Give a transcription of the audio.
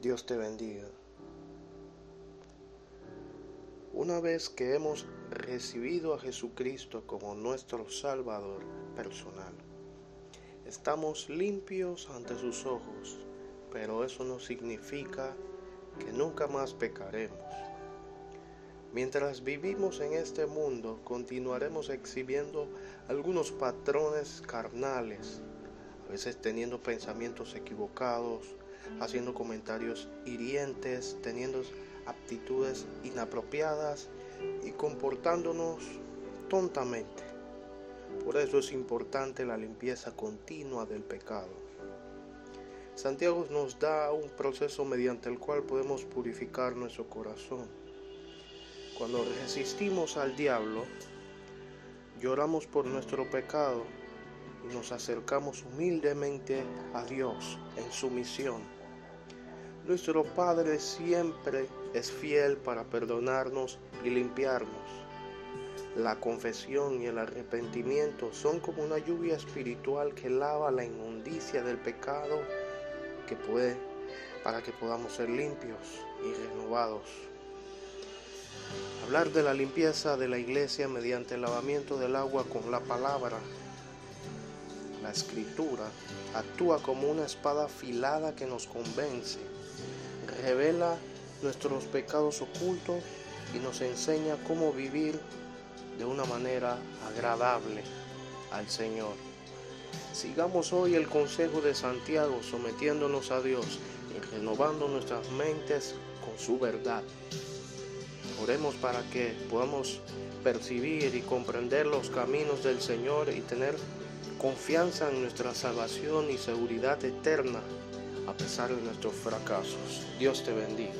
Dios te bendiga. Una vez que hemos recibido a Jesucristo como nuestro Salvador personal, estamos limpios ante sus ojos, pero eso no significa que nunca más pecaremos. Mientras vivimos en este mundo, continuaremos exhibiendo algunos patrones carnales, a veces teniendo pensamientos equivocados, haciendo comentarios hirientes, teniendo aptitudes inapropiadas y comportándonos tontamente. Por eso es importante la limpieza continua del pecado. Santiago nos da un proceso mediante el cual podemos purificar nuestro corazón. Cuando resistimos al diablo, lloramos por nuestro pecado nos acercamos humildemente a Dios en su misión. Nuestro Padre siempre es fiel para perdonarnos y limpiarnos. La confesión y el arrepentimiento son como una lluvia espiritual que lava la inmundicia del pecado que puede para que podamos ser limpios y renovados. Hablar de la limpieza de la iglesia mediante el lavamiento del agua con la palabra. La escritura actúa como una espada afilada que nos convence, revela nuestros pecados ocultos y nos enseña cómo vivir de una manera agradable al Señor. Sigamos hoy el consejo de Santiago sometiéndonos a Dios y renovando nuestras mentes con su verdad. Oremos para que podamos percibir y comprender los caminos del Señor y tener confianza en nuestra salvación y seguridad eterna a pesar de nuestros fracasos. Dios te bendiga.